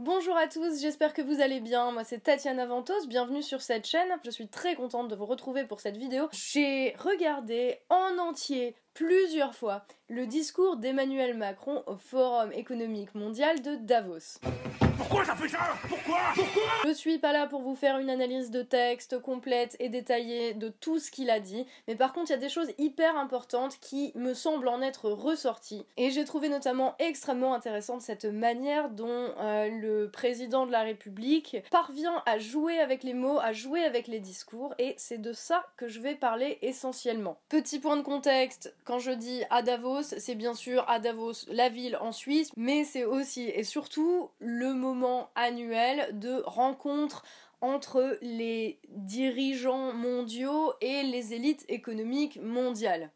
Bonjour à tous, j'espère que vous allez bien. Moi c'est Tatiana Ventos, bienvenue sur cette chaîne. Je suis très contente de vous retrouver pour cette vidéo. J'ai regardé en entier plusieurs fois le discours d'Emmanuel Macron au Forum économique mondial de Davos. Pourquoi ça fait ça? Pourquoi? Pourquoi? Je suis pas là pour vous faire une analyse de texte complète et détaillée de tout ce qu'il a dit, mais par contre il y a des choses hyper importantes qui me semblent en être ressorties. Et j'ai trouvé notamment extrêmement intéressante cette manière dont euh, le président de la République parvient à jouer avec les mots, à jouer avec les discours, et c'est de ça que je vais parler essentiellement. Petit point de contexte, quand je dis à Davos, c'est bien sûr à Davos, la ville en Suisse, mais c'est aussi et surtout le moment annuel de rencontre entre les dirigeants mondiaux et les élites économiques mondiales.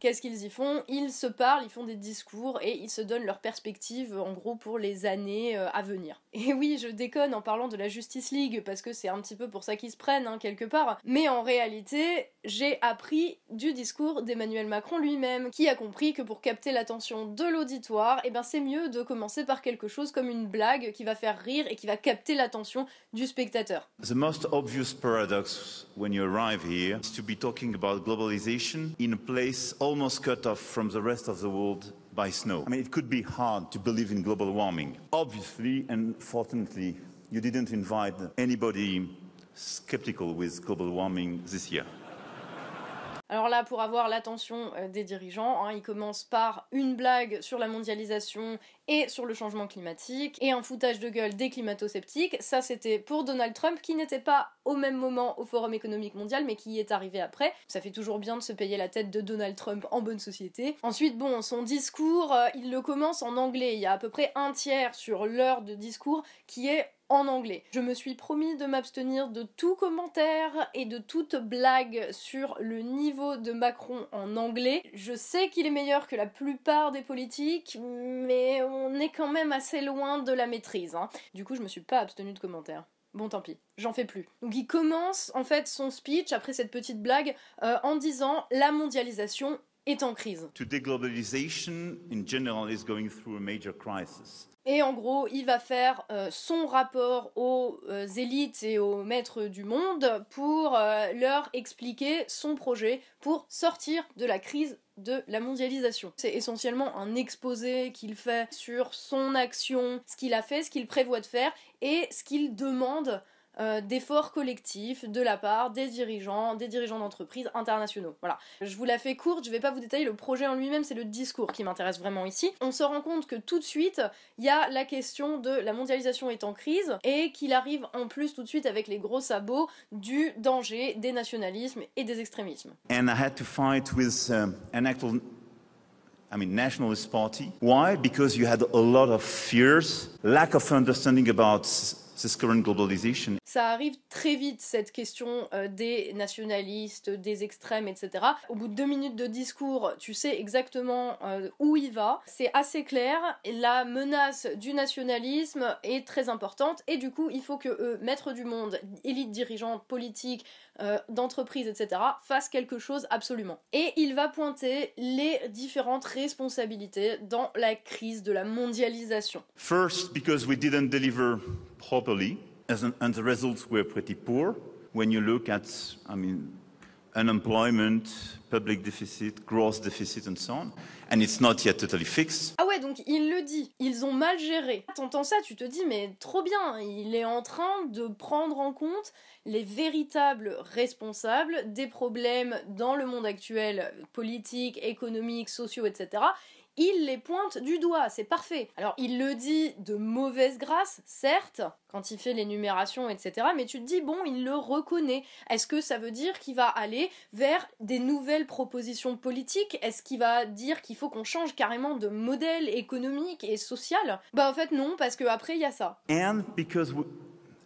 Qu'est-ce qu'ils y font? Ils se parlent, ils font des discours et ils se donnent leurs perspectives en gros pour les années euh, à venir. Et oui, je déconne en parlant de la Justice League parce que c'est un petit peu pour ça qu'ils se prennent hein, quelque part. Mais en réalité, j'ai appris du discours d'Emmanuel Macron lui-même qui a compris que pour capter l'attention de l'auditoire, eh ben c'est mieux de commencer par quelque chose comme une blague qui va faire rire et qui va capter l'attention du spectateur. Almost cut off from the rest of the world by snow. I mean, it could be hard to believe in global warming. Obviously, and fortunately, you didn't invite anybody skeptical with global warming this year. Alors là, pour avoir l'attention euh, des dirigeants, hein, il commence par une blague sur la mondialisation et sur le changement climatique, et un foutage de gueule des climato-sceptiques. Ça, c'était pour Donald Trump, qui n'était pas au même moment au Forum économique mondial, mais qui est arrivé après. Ça fait toujours bien de se payer la tête de Donald Trump en bonne société. Ensuite, bon, son discours, euh, il le commence en anglais. Il y a à peu près un tiers sur l'heure de discours qui est en anglais. Je me suis promis de m'abstenir de tout commentaire et de toute blague sur le niveau de Macron en anglais. Je sais qu'il est meilleur que la plupart des politiques, mais on est quand même assez loin de la maîtrise. Hein. Du coup, je me suis pas abstenu de commentaires. Bon, tant pis, j'en fais plus. Donc il commence en fait son speech après cette petite blague euh, en disant la mondialisation est en crise. Today, globalization in general is going through a major crisis. Et en gros, il va faire euh, son rapport aux euh, élites et aux maîtres du monde pour euh, leur expliquer son projet pour sortir de la crise de la mondialisation. C'est essentiellement un exposé qu'il fait sur son action, ce qu'il a fait, ce qu'il prévoit de faire et ce qu'il demande euh, d'efforts collectifs de la part des dirigeants, des dirigeants d'entreprises internationaux. Voilà. Je vous la fais courte, je vais pas vous détailler le projet en lui-même, c'est le discours qui m'intéresse vraiment ici. On se rend compte que tout de suite, il y a la question de la mondialisation est en crise et qu'il arrive en plus tout de suite avec les gros sabots du danger des nationalismes et des extrémismes. And I had to fight with um, an actual I mean, nationalist party. Why? Because you had a lot of fears, lack of understanding about. Ça arrive très vite, cette question euh, des nationalistes, des extrêmes, etc. Au bout de deux minutes de discours, tu sais exactement euh, où il va. C'est assez clair. La menace du nationalisme est très importante et du coup, il faut que eux, maîtres du monde, élites dirigeantes, politiques, euh, d'entreprises, etc., fassent quelque chose absolument. Et il va pointer les différentes responsabilités dans la crise de la mondialisation. First, because we didn't deliver properly, and the results were pretty poor. When you look at, I mean, unemployment, public deficit, gross deficit, and so on, and it's not yet totally fixed. Ah ouais, donc il le dit, ils ont mal géré. T'entends ça, tu te dis, mais trop bien, il est en train de prendre en compte les véritables responsables des problèmes dans le monde actuel, politique, économique, sociaux, etc il les pointe du doigt, c'est parfait. Alors il le dit de mauvaise grâce, certes, quand il fait l'énumération, etc. Mais tu te dis, bon, il le reconnaît. Est-ce que ça veut dire qu'il va aller vers des nouvelles propositions politiques? Est-ce qu'il va dire qu'il faut qu'on change carrément de modèle économique et social? Bah en fait non, parce que après il y a ça. And because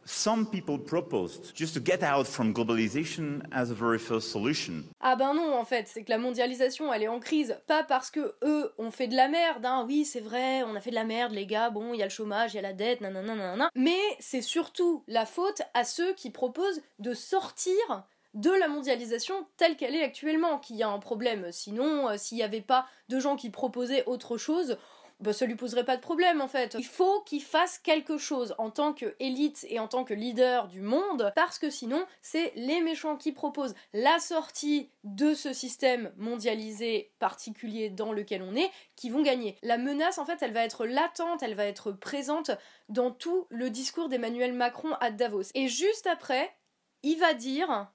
some people proposed just to get out from globalization as a very first solution. Ah ben non, en fait, c'est que la mondialisation, elle est en crise, pas parce que eux ont fait de la merde, hein, oui, c'est vrai, on a fait de la merde, les gars, bon, il y a le chômage, il y a la dette, nanana, nanana, mais c'est surtout la faute à ceux qui proposent de sortir de la mondialisation telle qu'elle est actuellement, qu'il y a un problème. Sinon, euh, s'il n'y avait pas de gens qui proposaient autre chose, bah, ça lui poserait pas de problème en fait. Il faut qu'il fasse quelque chose en tant qu'élite et en tant que leader du monde, parce que sinon, c'est les méchants qui proposent la sortie de ce système mondialisé particulier dans lequel on est qui vont gagner. La menace, en fait, elle va être latente, elle va être présente dans tout le discours d'Emmanuel Macron à Davos. Et juste après, il va dire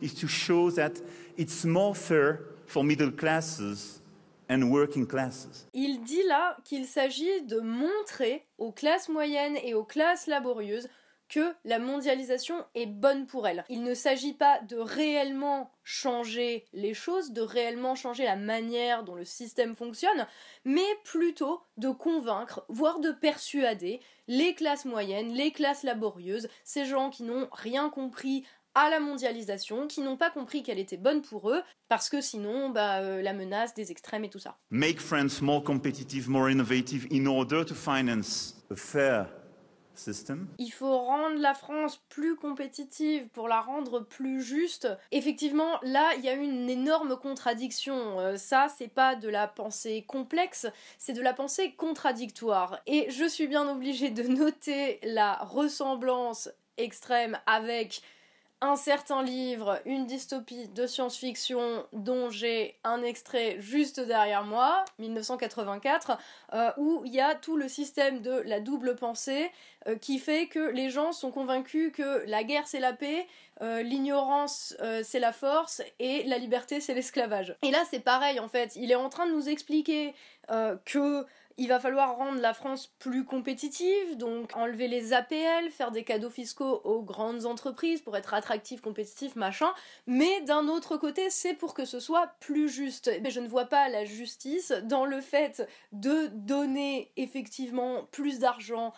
and working classes. Il dit là qu'il s'agit de montrer aux classes moyennes et aux classes laborieuses que la mondialisation est bonne pour elles. Il ne s'agit pas de réellement changer les choses, de réellement changer la manière dont le système fonctionne, mais plutôt de convaincre, voire de persuader les classes moyennes, les classes laborieuses, ces gens qui n'ont rien compris à la mondialisation, qui n'ont pas compris qu'elle était bonne pour eux, parce que sinon, bah, euh, la menace des extrêmes et tout ça. Make France more competitive, more innovative in order to finance a fair system. Il faut rendre la France plus compétitive pour la rendre plus juste. Effectivement, là, il y a une énorme contradiction. Euh, ça, c'est pas de la pensée complexe, c'est de la pensée contradictoire. Et je suis bien obligée de noter la ressemblance extrême avec un certain livre, une dystopie de science-fiction dont j'ai un extrait juste derrière moi, 1984, euh, où il y a tout le système de la double pensée euh, qui fait que les gens sont convaincus que la guerre c'est la paix, euh, l'ignorance c'est la force et la liberté c'est l'esclavage. Et là c'est pareil en fait, il est en train de nous expliquer que il va falloir rendre la France plus compétitive, donc enlever les APL, faire des cadeaux fiscaux aux grandes entreprises pour être attractif, compétitif, machin. Mais d'un autre côté, c'est pour que ce soit plus juste. Mais je ne vois pas la justice dans le fait de donner effectivement plus d'argent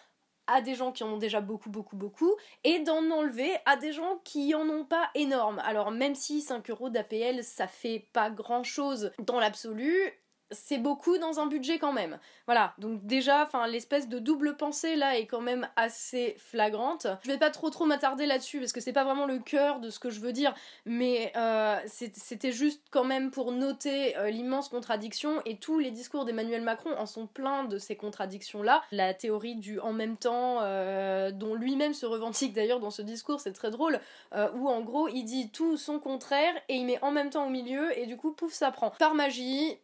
à des gens qui en ont déjà beaucoup, beaucoup, beaucoup, et d'en enlever à des gens qui en ont pas énorme. Alors même si 5 euros d'APL, ça fait pas grand chose dans l'absolu, c'est beaucoup dans un budget quand même. Voilà, donc déjà, enfin l'espèce de double pensée là est quand même assez flagrante. Je vais pas trop m'attarder là-dessus parce que c'est pas vraiment le cœur de ce que je veux dire, mais euh, c'était juste quand même pour noter euh, l'immense contradiction et tous les discours d'Emmanuel Macron en sont pleins de ces contradictions là. La théorie du en même temps, euh, dont lui-même se revendique d'ailleurs dans ce discours, c'est très drôle, où en gros il dit tout son contraire et il met en même temps au milieu et du coup pouf ça prend. Par magie,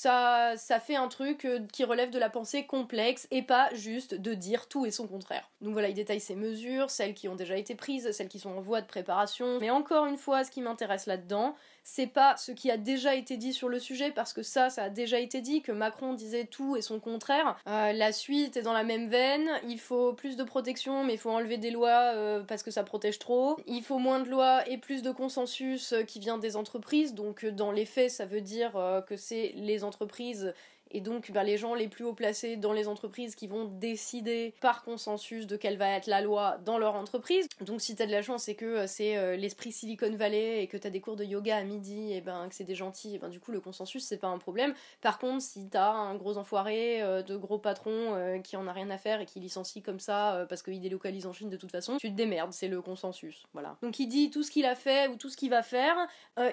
ça, fait un truc euh, qui relève de la pensée complexe et pas juste de dire tout et son contraire. Donc voilà, il détaille ses mesures, celles qui ont déjà été prises, celles qui sont en voie de préparation. Mais encore une fois, ce qui m'intéresse là-dedans, c'est pas ce qui a déjà été dit sur le sujet, parce que ça, ça a déjà été dit, que Macron disait tout et son contraire. Euh, la suite est dans la même veine, il faut plus de protection, mais il faut enlever des lois euh, parce que ça protège trop. Il faut moins de lois et plus de consensus euh, qui vient des entreprises, donc dans les faits, ça veut dire que c'est les entreprises et donc bah, les gens les plus haut placés dans les entreprises qui vont décider par consensus de quelle va être la loi dans leur entreprise. Donc si t'as de la chance et que euh, c'est euh, l'esprit Silicon Valley et que t'as des cours de yoga à midi et ben que c'est des gentils, et ben du coup le consensus c'est pas un problème. Par contre si t'as un gros enfoiré euh, de gros patrons qui en a rien à faire et qui licencie comme ça parce qu'il délocalise en Chine de toute façon, tu te démerdes, c'est le consensus. Voilà. Donc il dit tout ce qu'il a fait ou tout ce qu'il va faire.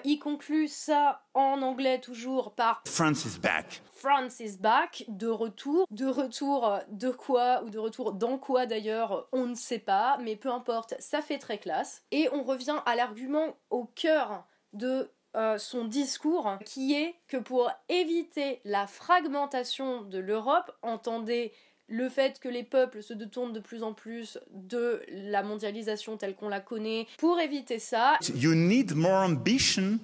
il conclut ça en anglais toujours par France is back. France is back, de retour. De retour de quoi, ou de retour dans quoi d'ailleurs, on ne sait pas, mais peu importe, ça fait très classe. Et on revient à l'argument au cœur de euh, son discours, qui est que pour éviter la fragmentation de l'Europe, entendez le fait que les peuples se détournent de plus en plus de la mondialisation telle qu'on la connaît, pour éviter ça, you need more ambition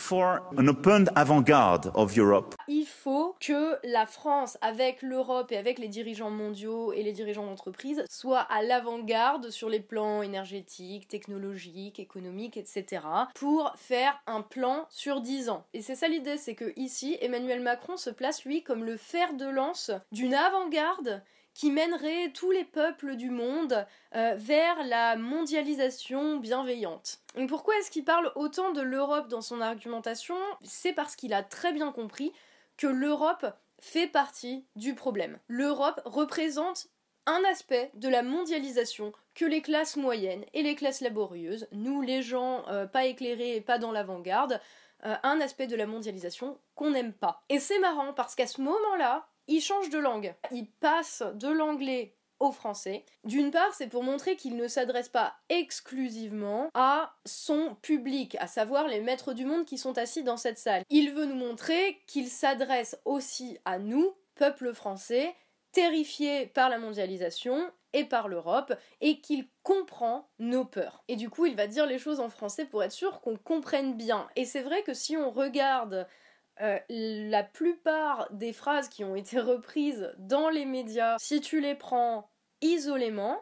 for an avant-garde of Europe. Il faut que la France, avec l'Europe et avec les dirigeants mondiaux et les dirigeants d'entreprise, soit à l'avant-garde sur les plans énergétiques, technologiques, économiques, etc. pour faire un plan sur 10 ans. Et c'est ça l'idée, c'est que ici, Emmanuel Macron se place lui comme le fer de lance d'une avant-garde qui mènerait tous les peuples du monde euh, vers la mondialisation bienveillante. Pourquoi est-ce qu'il parle autant de l'Europe dans son argumentation? C'est parce qu'il a très bien compris que l'Europe fait partie du problème. L'Europe représente un aspect de la mondialisation que les classes moyennes et les classes laborieuses, nous les gens euh, pas éclairés et pas dans l'avant-garde, euh, un aspect de la mondialisation qu'on n'aime pas. Et c'est marrant parce qu'à ce moment-là, change de langue. Il passe de l'anglais au français. D'une part, c'est pour montrer qu'il ne s'adresse pas exclusivement à son public, à savoir les maîtres du monde qui sont assis dans cette salle. Il veut nous montrer qu'il s'adresse aussi à nous, peuple français, terrifié par la mondialisation et par l'Europe, et qu'il comprend nos peurs. Et du coup, il va dire les choses en français pour être sûr qu'on comprenne bien. Et c'est vrai que si on regarde euh, la plupart des phrases qui ont été reprises dans les médias, si tu les prends isolément,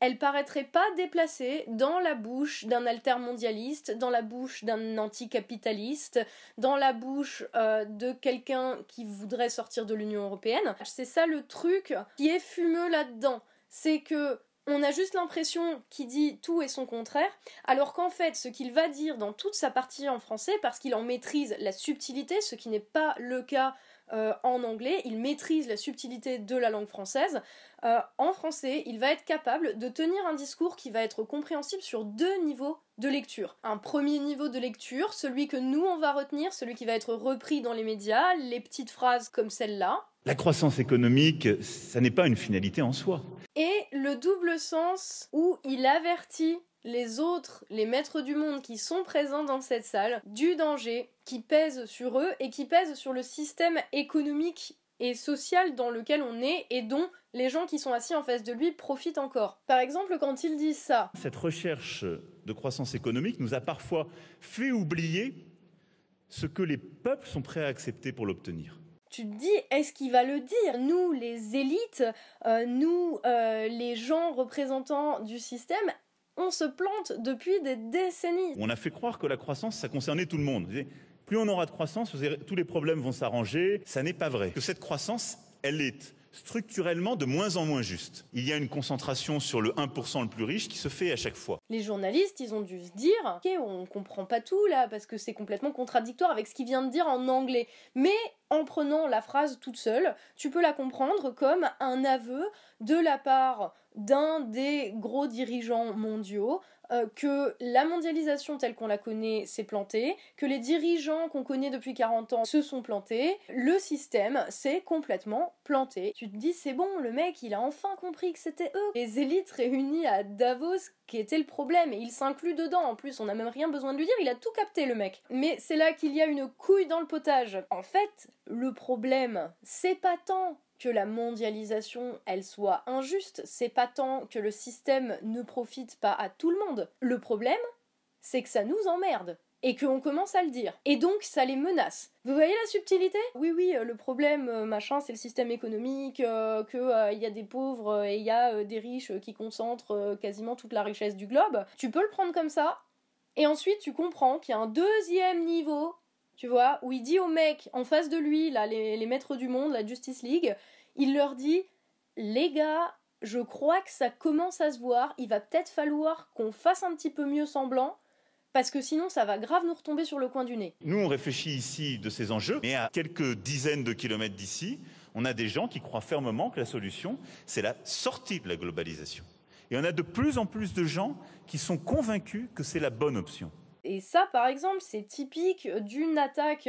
elles paraîtraient pas déplacées dans la bouche d'un altermondialiste, dans la bouche d'un anticapitaliste, dans la bouche euh, de quelqu'un qui voudrait sortir de l'Union européenne. C'est ça le truc qui est fumeux là-dedans. C'est que on a juste l'impression qu'il dit tout et son contraire, alors qu'en fait, ce qu'il va dire dans toute sa partie en français, parce qu'il en maîtrise la subtilité, ce qui n'est pas le cas euh, en anglais, il maîtrise la subtilité de la langue française. Euh, en français, il va être capable de tenir un discours qui va être compréhensible sur deux niveaux de lecture. Un premier niveau de lecture, celui que nous on va retenir, celui qui va être repris dans les médias, les petites phrases comme celle-là, la croissance économique, ça n'est pas une finalité en soi. Le double sens où il avertit les autres, les maîtres du monde qui sont présents dans cette salle, du danger qui pèse sur eux et qui pèse sur le système économique et social dans lequel on est et dont les gens qui sont assis en face de lui profitent encore. Par exemple, quand il dit ça. Cette recherche de croissance économique nous a parfois fait oublier ce que les peuples sont prêts à accepter pour l'obtenir tu te dis, est-ce qu'il va le dire? Nous, les élites, euh, nous, euh, les gens représentants du système, on se plante depuis des décennies. On a fait croire que la croissance, ça concernait tout le monde. Plus on aura de croissance, tous les problèmes vont s'arranger. Ça n'est pas vrai. Que cette croissance, elle est structurellement de moins en moins juste. Il y a une concentration sur le 1% le plus riche qui se fait à chaque fois. Les journalistes, ils ont dû se dire, ok, on comprend pas tout là, parce que c'est complètement contradictoire avec ce qu'il vient de dire en anglais. Mais en prenant la phrase toute seule, tu peux la comprendre comme un aveu de la part d'un des gros dirigeants mondiaux euh, que la mondialisation telle qu'on la connaît s'est plantée, que les dirigeants qu'on connaît depuis 40 ans se sont plantés, le système s'est complètement planté. Tu te dis c'est bon, le mec il a enfin compris que c'était eux, les élites réunies à Davos qui était le problème et il s'inclut dedans en plus, on n'a même rien besoin de lui dire, il a tout capté le mec. Mais c'est là qu'il y a une couille dans le potage. En fait, le problème, c'est pas tant que la mondialisation elle soit injuste, c'est pas tant que le système ne profite pas à tout le monde. Le problème, c'est que ça nous emmerde et qu'on commence à le dire. Et donc ça les menace. Vous voyez la subtilité? Oui, oui, euh, le problème, euh, machin, c'est le système économique, euh, qu'il y a des pauvres et il y a des riches qui concentrent quasiment toute la richesse du globe. Tu peux le prendre comme ça, et ensuite tu comprends qu'il y a un deuxième niveau tu vois, où il dit aux mecs en face de lui, là, les, les maîtres du monde, la Justice League, il leur dit les gars, je crois que ça commence à se voir, il va peut-être falloir qu'on fasse un petit peu mieux semblant, parce que sinon ça va grave nous retomber sur le coin du nez. Nous, on réfléchit ici de ces enjeux, mais à quelques dizaines de kilomètres d'ici, on a des gens qui croient fermement que la solution, c'est la sortie de la globalisation. Et on a de plus en plus de gens qui sont convaincus que c'est la bonne option. Et ça, par exemple, c'est typique d'une attaque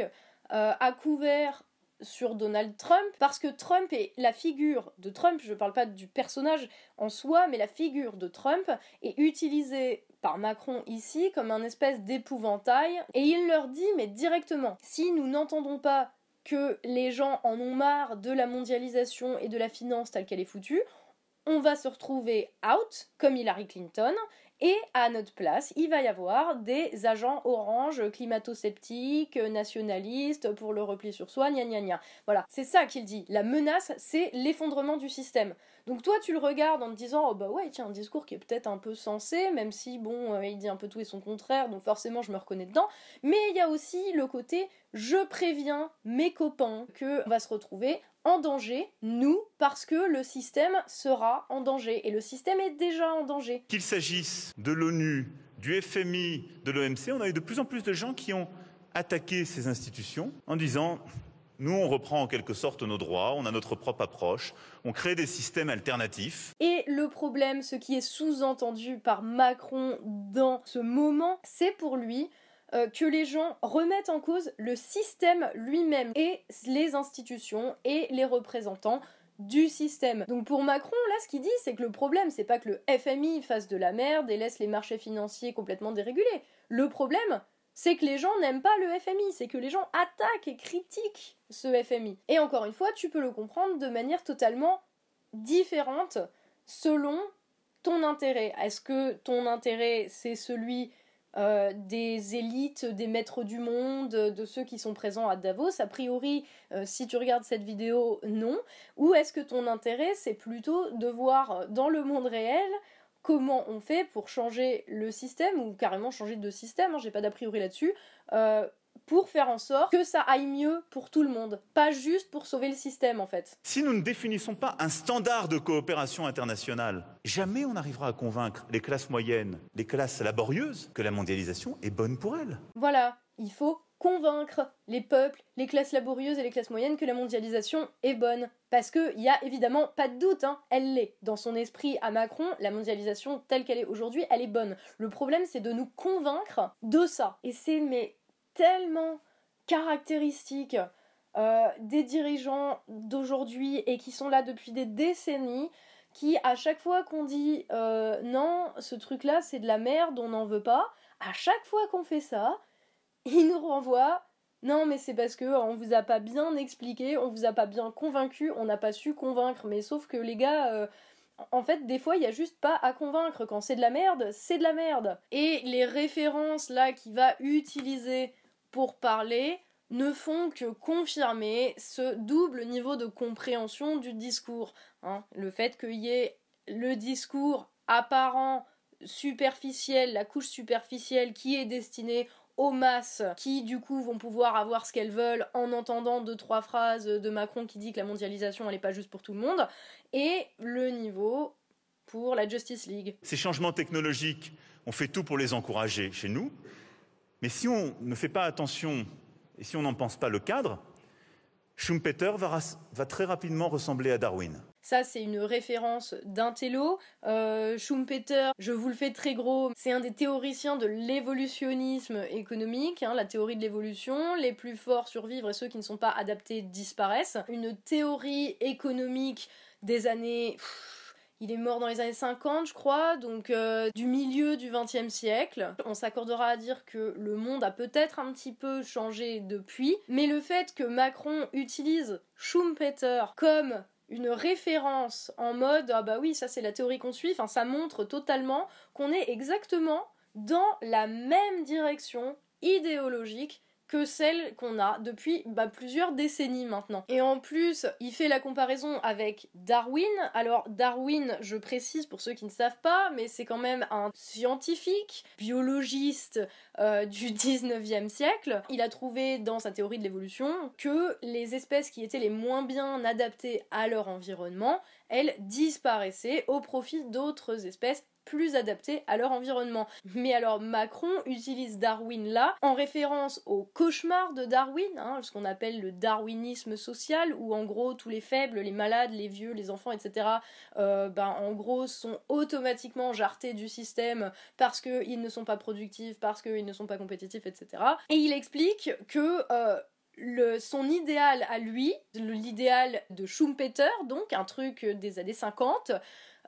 euh, à couvert sur Donald Trump, parce que Trump est la figure de Trump, je ne parle pas du personnage en soi, mais la figure de Trump est utilisée par Macron ici comme un espèce d'épouvantail, et il leur dit, mais directement, si nous n'entendons pas que les gens en ont marre de la mondialisation et de la finance telle qu'elle est foutue, on va se retrouver out, comme Hillary Clinton, et à notre place, il va y avoir des agents orange climato-sceptiques, nationalistes, pour le repli sur soi, gna gna gna. Voilà, c'est ça qu'il dit. La menace, c'est l'effondrement du système. Donc toi, tu le regardes en te disant, oh bah ouais, tiens, un discours qui est peut-être un peu sensé, même si, bon, euh, il dit un peu tout et son contraire, donc forcément, je me reconnais dedans. Mais il y a aussi le côté, je préviens mes copains que va se retrouver en danger, nous, parce que le système sera en danger. Et le système est déjà en danger. Qu'il s'agisse de l'ONU, du FMI, de l'OMC, on a eu de plus en plus de gens qui ont attaqué ces institutions en disant nous, on reprend en quelque sorte nos droits, on a notre propre approche, on crée des systèmes alternatifs. Et le problème, ce qui est sous-entendu par Macron dans ce moment, c'est pour lui euh, que les gens remettent en cause le système lui-même et les institutions et les représentants du système. Donc pour Macron, là, ce qu'il dit, c'est que le problème, c'est pas que le FMI fasse de la merde et laisse les marchés financiers complètement dérégulés. Le problème, c'est que les gens n'aiment pas le FMI, c'est que les gens attaquent et critiquent ce FMI. Et encore une fois, tu peux le comprendre de manière totalement différente selon ton intérêt. Est-ce que ton intérêt, c'est celui euh, des élites, des maîtres du monde, de ceux qui sont présents à Davos A priori, euh, si tu regardes cette vidéo, non. Ou est-ce que ton intérêt, c'est plutôt de voir dans le monde réel comment on fait pour changer le système, ou carrément changer de système, hein, j'ai pas d'a priori là-dessus, euh, pour faire en sorte que ça aille mieux pour tout le monde, pas juste pour sauver le système en fait. Si nous ne définissons pas un standard de coopération internationale, jamais on n'arrivera à convaincre les classes moyennes, les classes laborieuses, que la mondialisation est bonne pour elles. Voilà, il faut convaincre les peuples, les classes laborieuses et les classes moyennes que la mondialisation est bonne. Parce qu'il n'y a évidemment pas de doute, hein, elle l'est. Dans son esprit à Macron, la mondialisation telle qu'elle est aujourd'hui, elle est bonne. Le problème, c'est de nous convaincre de ça. Et c'est mais tellement caractéristique euh, des dirigeants d'aujourd'hui et qui sont là depuis des décennies qui, à chaque fois qu'on dit euh, non, ce truc-là c'est de la merde, on n'en veut pas, à chaque fois qu'on fait ça, ils nous renvoient non mais c'est parce que on vous a pas bien expliqué, on vous a pas bien convaincu, on n'a pas su convaincre, mais sauf que les gars, euh, en fait, des fois, il y a juste pas à convaincre. Quand c'est de la merde, c'est de la merde. Et les références là qu'il va utiliser pour parler ne font que confirmer ce double niveau de compréhension du discours. Hein. Le fait qu'il y ait le discours apparent, superficiel, la couche superficielle qui est destinée aux masses qui du coup vont pouvoir avoir ce qu'elles veulent en entendant deux trois phrases de Macron qui dit que la mondialisation elle n'est pas juste pour tout le monde et le niveau pour la Justice League. Ces changements technologiques, on fait tout pour les encourager chez nous, mais si on ne fait pas attention et si on n'en pense pas le cadre, Schumpeter va, très rapidement ressembler à Darwin. Ça, c'est une référence d'un télo. Euh, Schumpeter, je vous le fais très gros, c'est un des théoriciens de l'évolutionnisme économique, hein, la théorie de l'évolution. Les plus forts survivent et ceux qui ne sont pas adaptés disparaissent. Une théorie économique des années... Il est mort dans les années 50, je crois, donc euh, du milieu du XXe siècle. On s'accordera à dire que le monde a peut-être un petit peu changé depuis, mais le fait que Macron utilise Schumpeter comme une référence en mode ah bah oui ça c'est la théorie qu'on suit, enfin ça montre totalement qu'on est exactement dans la même direction idéologique que celle qu'on a depuis bah, plusieurs décennies maintenant. Et en plus, il fait la comparaison avec Darwin. Alors Darwin, je précise pour ceux qui ne savent pas, mais c'est quand même un scientifique, biologiste euh, du 19e siècle. Il a trouvé dans sa théorie de l'évolution que les espèces qui étaient les moins bien adaptées à leur environnement, elles disparaissaient au profit d'autres espèces plus adaptés à leur environnement. Mais alors Macron utilise Darwin là en référence au cauchemar de Darwin, hein, ce qu'on appelle le darwinisme social, où en gros tous les faibles, les malades, les vieux, les enfants, etc., euh, ben, en gros sont automatiquement jartés du système parce qu'ils ne sont pas productifs, parce qu'ils ne sont pas compétitifs, etc. Et il explique que... Euh, son idéal à lui, l'idéal de Schumpeter, donc un truc des années 50,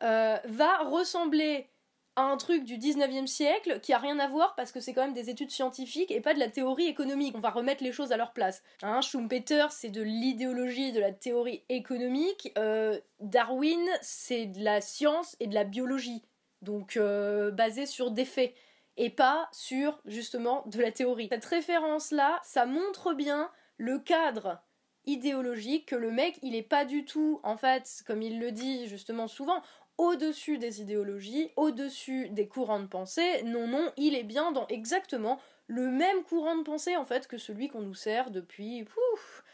euh, va ressembler à un truc du 19e siècle qui a rien à voir parce que c'est quand même des études scientifiques et pas de la théorie économique. On va remettre les choses à leur place. Hein, Schumpeter, c'est de l'idéologie de la théorie économique. Euh, Darwin, c'est de la science et de la biologie. Donc euh, basé sur des faits et pas sur justement de la théorie. Cette référence-là, ça montre bien le cadre idéologique que le mec il est pas du tout en fait comme il le dit justement souvent au-dessus des idéologies, au-dessus des courants de pensée. Non, non, il est bien dans exactement le même courant de pensée en fait que celui qu'on nous sert depuis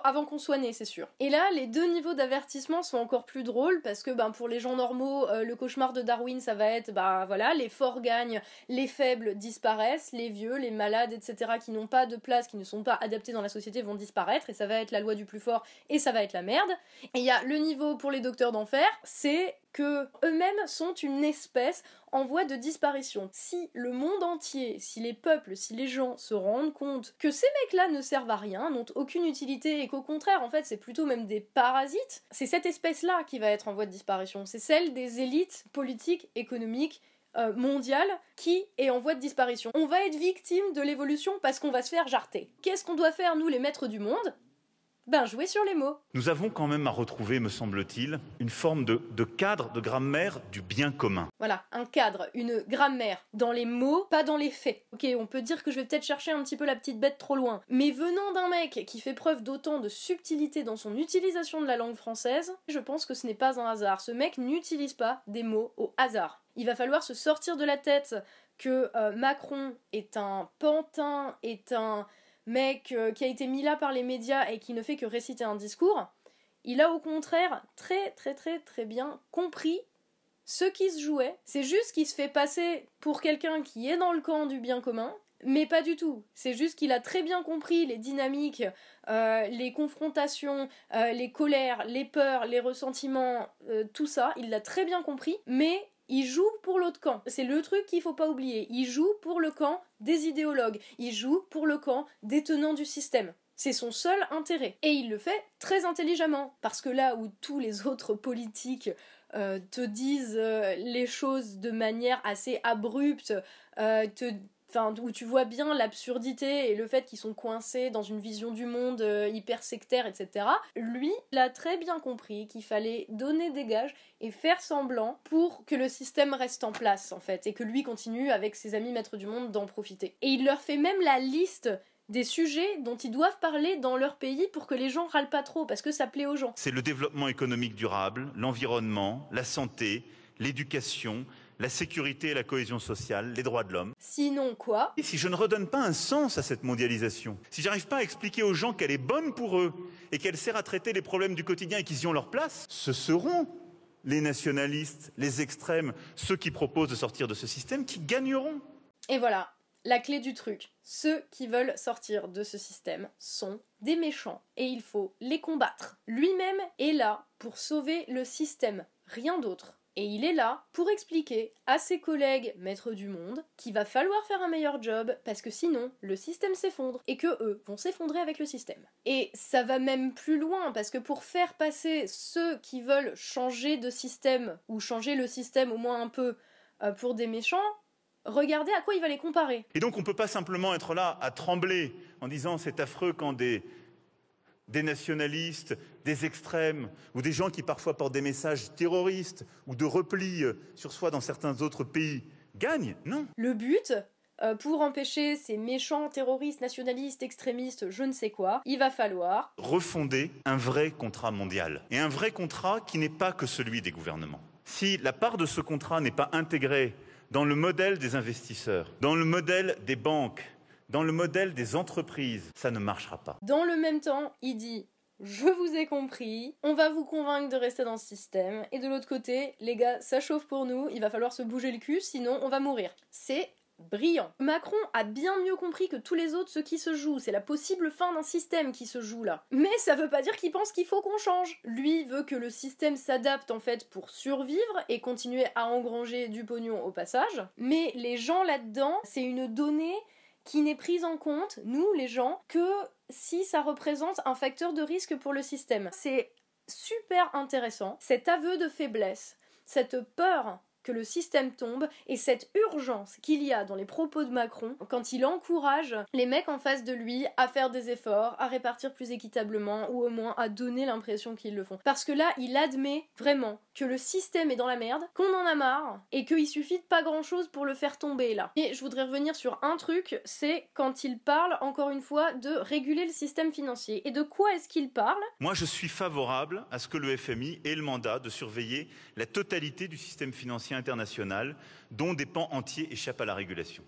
avant qu'on soit né, c'est sûr. Et là, les deux niveaux d'avertissement sont encore plus drôles parce que ben, pour les gens normaux, euh, le cauchemar de Darwin, ça va être bah voilà, les forts gagnent, les faibles disparaissent, les vieux, les malades, etc., qui n'ont pas de place, qui ne sont pas adaptés dans la société vont disparaître et ça va être la loi du plus fort et ça va être la merde. Et il y a le niveau pour les docteurs d'enfer, c'est que eux-mêmes sont une espèce en voie de disparition. Si le monde entier, si les peuples, si les gens se rendent compte que ces mecs-là ne servent à rien, n'ont aucune utilité et qu'au contraire, en fait, c'est plutôt même des parasites, c'est cette espèce-là qui va être en voie de disparition. C'est celle des élites politiques, économiques, euh, mondiales qui est en voie de disparition. On va être victime de l'évolution parce qu'on va se faire jarter. Qu'est-ce qu'on doit faire, nous, les maîtres du monde? Ben, jouer sur les mots. Nous avons quand même à retrouver, me semble-t-il, une forme de, de, cadre, de grammaire du bien commun. Voilà, un cadre, une grammaire, dans les mots, pas dans les faits. Ok, on peut dire que je vais peut-être chercher un petit peu la petite bête trop loin, mais venant d'un mec qui fait preuve d'autant de subtilité dans son utilisation de la langue française, je pense que ce n'est pas un hasard. Ce mec n'utilise pas des mots au hasard. Il va falloir se sortir de la tête que euh, Macron est un pantin, est un mec euh, qui a été mis là par les médias et qui ne fait que réciter un discours, il a au contraire très très très très bien compris ce qui se jouait. C'est juste qu'il se fait passer pour quelqu'un qui est dans le camp du bien commun, mais pas du tout. C'est juste qu'il a très bien compris les dynamiques, euh, les confrontations, euh, les colères, les peurs, les ressentiments, tout ça. Il l'a très bien compris, mais il joue pour l'autre camp. C'est le truc qu'il faut pas oublier. Il joue pour le camp des idéologues. Il joue pour le camp des tenants du système. C'est son seul intérêt. Et il le fait très intelligemment. Parce que là où tous les autres politiques euh, te disent euh, les choses de manière assez abrupte, euh, te enfin où tu vois bien l'absurdité et le fait qu'ils sont coincés dans une vision du monde euh, hyper sectaire, etc. Lui, il a très bien compris qu'il fallait donner des gages et faire semblant pour que le système reste en place en fait et que lui continue avec ses amis maîtres du monde d'en profiter. Et il leur fait même la liste des sujets dont ils doivent parler dans leur pays pour que les gens râlent pas trop parce que ça plaît aux gens. C'est le développement économique durable, l'environnement, la santé, l'éducation, la sécurité et la cohésion sociale, les droits de l'homme. Sinon quoi Et si je ne redonne pas un sens à cette mondialisation, si j'arrive pas à expliquer aux gens qu'elle est bonne pour eux et qu'elle sert à traiter les problèmes du quotidien et qu'ils y ont leur place, ce seront les nationalistes, les extrêmes, ceux qui proposent de sortir de ce système qui gagneront. Et voilà, la clé du truc. Ceux qui veulent sortir de ce système sont des méchants et il faut les combattre. Lui-même est là pour sauver le système, rien d'autre. Et il est là pour expliquer à ses collègues maîtres du monde qu'il va falloir faire un meilleur job parce que sinon le système s'effondre et que eux vont s'effondrer avec le système. Et ça va même plus loin parce que pour faire passer ceux qui veulent changer de système ou changer le système au moins un peu euh, pour des méchants, regardez à quoi il va les comparer. Et donc on ne peut pas simplement être là à trembler en disant c'est affreux quand des des nationalistes, des extrêmes, ou des gens qui parfois portent des messages terroristes ou de repli euh, sur soi dans certains autres pays gagnent Non? Le but, euh, pour empêcher ces méchants terroristes, nationalistes, extrémistes, je ne sais quoi, il va falloir refonder un vrai contrat mondial. Et un vrai contrat qui n'est pas que celui des gouvernements. Si la part de ce contrat n'est pas intégrée dans le modèle des investisseurs, dans le modèle des banques, dans le modèle des entreprises, ça ne marchera pas. Dans le même temps, il dit je vous ai compris, on va vous convaincre de rester dans ce système. Et de l'autre côté, les gars, ça chauffe pour nous, il va falloir se bouger le cul, sinon on va mourir. C'est brillant. Macron a bien mieux compris que tous les autres ce qui se joue. C'est la possible fin d'un système qui se joue là. Mais ça veut pas dire qu'il pense qu'il faut qu'on change. Lui veut que le système s'adapte en fait pour survivre et continuer à engranger du pognon au passage. Mais les gens là-dedans, c'est une donnée qui n'est prise en compte, nous les gens, que si ça représente un facteur de risque pour le système. C'est super intéressant, cet aveu de faiblesse, cette peur que le système tombe et cette urgence qu'il y a dans les propos de Macron quand il encourage les mecs en face de lui à faire des efforts, à répartir plus équitablement ou au moins à donner l'impression qu'ils le font. Parce que là, il admet vraiment que le système est dans la merde, qu'on en a marre et qu'il suffit de pas grand chose pour le faire tomber là. Et je voudrais revenir sur un truc, c'est quand il parle encore une fois de réguler le système financier. Et de quoi est-ce qu'il parle? Moi, je suis favorable à ce que le FMI ait le mandat de surveiller la totalité du système financier international dont des pans entiers échappent à la régulation.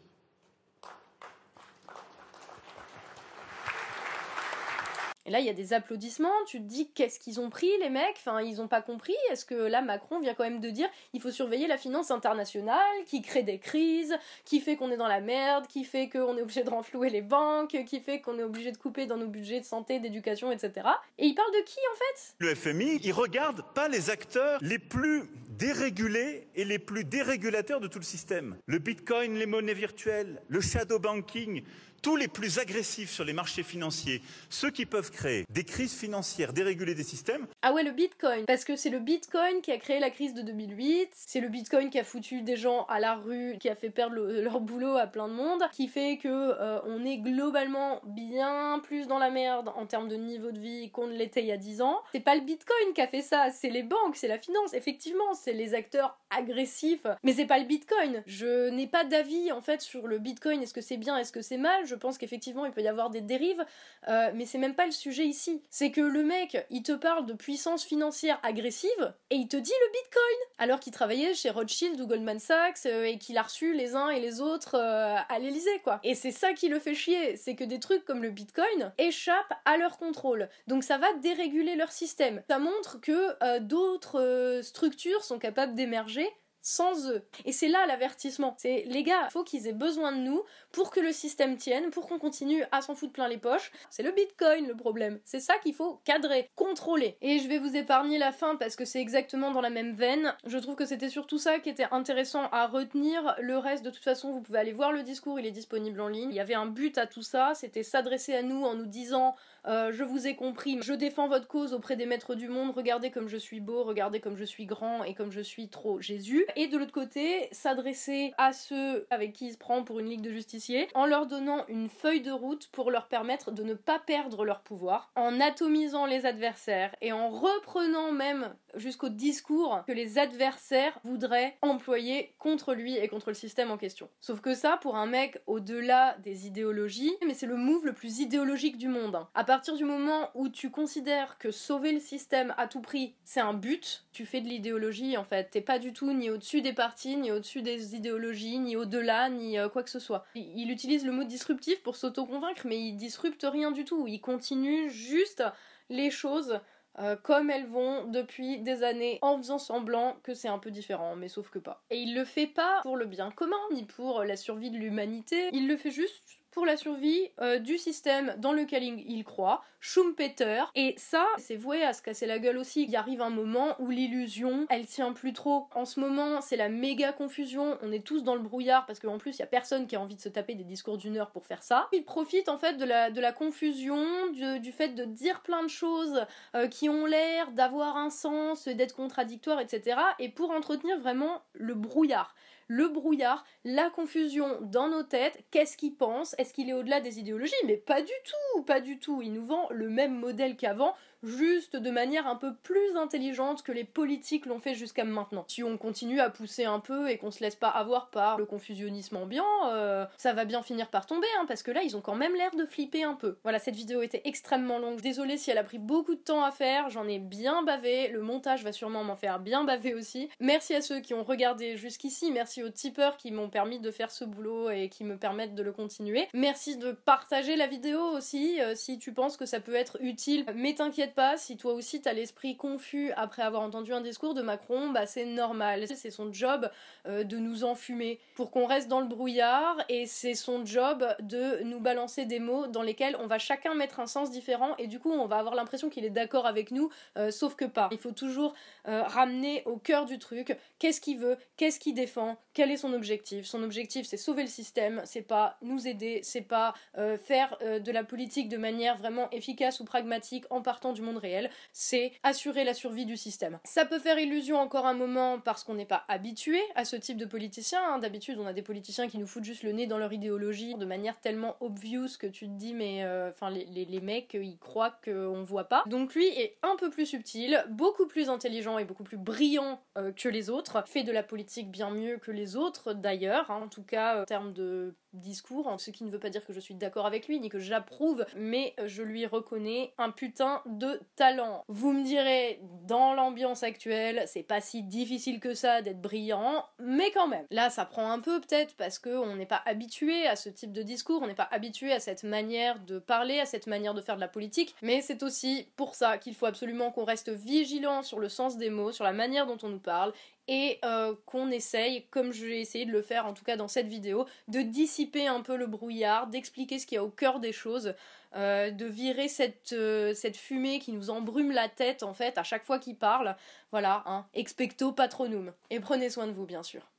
Et là, il y a des applaudissements. Tu te dis qu'est-ce qu'ils ont pris, les mecs? Enfin, ils ont pas compris. Est-ce que là, Macron vient quand même de dire il faut surveiller la finance internationale qui crée des crises, qui fait qu'on est dans la merde, qui fait qu'on est obligé de renflouer les banques, qui fait qu'on est obligé de couper dans nos budgets de santé, d'éducation, etc. Et il parle de qui en fait? Le FMI, il regarde pas les acteurs les plus dérégulés et les plus dérégulateurs de tout le système. Le bitcoin, les monnaies virtuelles, le shadow banking, tous les plus agressifs sur les marchés financiers, ceux qui peuvent créer des crises financières, déréguler des systèmes. Ah ouais, le Bitcoin, parce que c'est le Bitcoin qui a créé la crise de 2008, c'est le Bitcoin qui a foutu des gens à la rue, qui a fait perdre leur boulot à plein de monde, qui fait que euh, on est globalement bien plus dans la merde en termes de niveau de vie qu'on ne l'était il y a 10 ans. C'est pas le Bitcoin qui a fait ça, c'est les banques, c'est la finance, effectivement, c'est les acteurs agressifs, mais c'est pas le Bitcoin. Je n'ai pas d'avis en fait sur le Bitcoin, est-ce que c'est bien, est-ce que c'est mal, je pense qu'effectivement il peut y avoir des dérives, euh, mais c'est même pas le sujet ici. C'est que le mec, il te parle de puissance financière agressive et il te dit le Bitcoin, alors qu'il travaillait chez Rothschild ou Goldman Sachs euh, et qu'il a reçu les uns et les autres euh, à l'Elysée, quoi. Et c'est ça qui le fait chier, c'est que des trucs comme le Bitcoin échappent à leur contrôle. Donc ça va déréguler leur système. Ça montre que d'autres structures sont capables d'émerger sans eux. Et c'est là l'avertissement. C'est les gars, faut qu'ils aient besoin de nous pour que le système tienne, pour qu'on continue à s'en foutre plein les poches. C'est le Bitcoin le problème. C'est ça qu'il faut cadrer, contrôler. Et je vais vous épargner la fin parce que c'est exactement dans la même veine. Je trouve que c'était surtout ça qui était intéressant à retenir. Le reste, de toute façon, vous pouvez aller voir le discours, il est disponible en ligne. Il y avait un but à tout ça, c'était s'adresser à nous en nous disant euh, je vous ai compris, je défends votre cause auprès des maîtres du monde, regardez comme je suis beau, regardez comme je suis grand et comme je suis trop Jésus. Et de l'autre côté, s'adresser à ceux avec qui il se prend pour une ligue de justiciers en leur donnant une feuille de route pour leur permettre de ne pas perdre leur pouvoir, en atomisant les adversaires et en reprenant même jusqu'au discours que les adversaires voudraient employer contre lui et contre le système en question. Sauf que ça, pour un mec au-delà des idéologies, mais c'est le move le plus idéologique du monde. Hein. Partir du moment où tu considères que sauver le système à tout prix, c'est un but, tu fais de l'idéologie en fait. T'es pas du tout ni au-dessus des partis, ni au-dessus des idéologies, ni au-delà, ni euh, quoi que ce soit. Il utilise le mot disruptif pour s'auto-convaincre, mais il disrupte rien du tout. Il continue juste les choses euh, comme elles vont depuis des années en faisant semblant que c'est un peu différent, mais sauf que pas. Et il le fait pas pour le bien commun, ni pour la survie de l'humanité, il le fait juste pour la survie euh, du système dans lequel il croit, Schumpeter. Et ça, c'est voué à se casser la gueule aussi. Il arrive un moment où l'illusion, elle tient plus trop. En ce moment, c'est la méga confusion. On est tous dans le brouillard parce qu'en plus, il y a personne qui a envie de se taper des discours d'une heure pour faire ça. Il profite en fait de la, de la confusion, du, fait de dire plein de choses euh, qui ont l'air d'avoir un sens, d'être contradictoires, etc. Et pour entretenir vraiment le brouillard le brouillard, la confusion dans nos têtes, qu'est-ce qu'il pense, est-ce qu'il est au-delà des idéologies? Mais pas du tout, pas du tout. Il nous vend le même modèle qu'avant, juste de manière un peu plus intelligente que les politiques l'ont fait jusqu'à maintenant. Si on continue à pousser un peu et qu'on se laisse pas avoir par le confusionnisme ambiant, euh, ça va bien finir par tomber, hein, parce que là, ils ont quand même l'air de flipper un peu. Voilà, cette vidéo était extrêmement longue. Désolée si elle a pris beaucoup de temps à faire, j'en ai bien bavé, le montage va sûrement m'en faire bien baver aussi. Merci à ceux qui ont regardé jusqu'ici, merci aux tipeurs qui m'ont permis de faire ce boulot et qui me permettent de le continuer. Merci de partager la vidéo aussi, euh, si tu penses que ça peut être utile, mais t'inquiète pas, si toi aussi t'as l'esprit confus après avoir entendu un discours de Macron, bah c'est normal. C'est son job euh, de nous enfumer pour qu'on reste dans le brouillard et c'est son job de nous balancer des mots dans lesquels on va chacun mettre un sens différent et du coup on va avoir l'impression qu'il est d'accord avec nous, euh, sauf que pas. Il faut toujours euh, ramener au cœur du truc qu'est-ce qu'il veut, qu'est-ce qu'il défend, quel est son objectif. Son objectif c'est sauver le système, c'est pas nous aider, c'est pas faire de la politique de manière vraiment efficace ou pragmatique en partant du monde réel, c'est assurer la survie du système. Ça peut faire illusion encore un moment parce qu'on n'est pas habitué à ce type de politiciens. Hein. D'habitude, on a des politiciens qui nous foutent juste le nez dans leur idéologie de manière tellement obvious que tu te dis, mais euh, enfin, les, les, mecs, ils croient qu'on voit pas. Donc lui est un peu plus subtil, beaucoup plus intelligent et beaucoup plus brillant euh, que les autres, fait de la politique bien mieux que les autres d'ailleurs, hein. en tout cas en termes de discours, ce qui ne veut pas dire que je suis d'accord avec lui ni que j'approuve, mais je lui reconnais un putain de talent. Vous me direz, dans l'ambiance actuelle, c'est pas si difficile que ça d'être brillant, mais quand même. Là, ça prend un peu peut-être parce qu'on n'est pas habitué à ce type de discours, on n'est pas habitué à cette manière de parler, à cette manière de faire de la politique, mais c'est aussi pour ça qu'il faut absolument qu'on reste vigilant sur le sens des mots, sur la manière dont on nous parle, et euh, qu'on essaye, comme j'ai essayé de le faire en tout cas dans cette vidéo, de dissiper un peu le brouillard, d'expliquer ce qu'il y a au cœur des choses, euh, de virer cette, euh, cette fumée qui nous embrume la tête en fait à chaque fois qu'il parle. Voilà, hein, expecto patronum. Et prenez soin de vous bien sûr.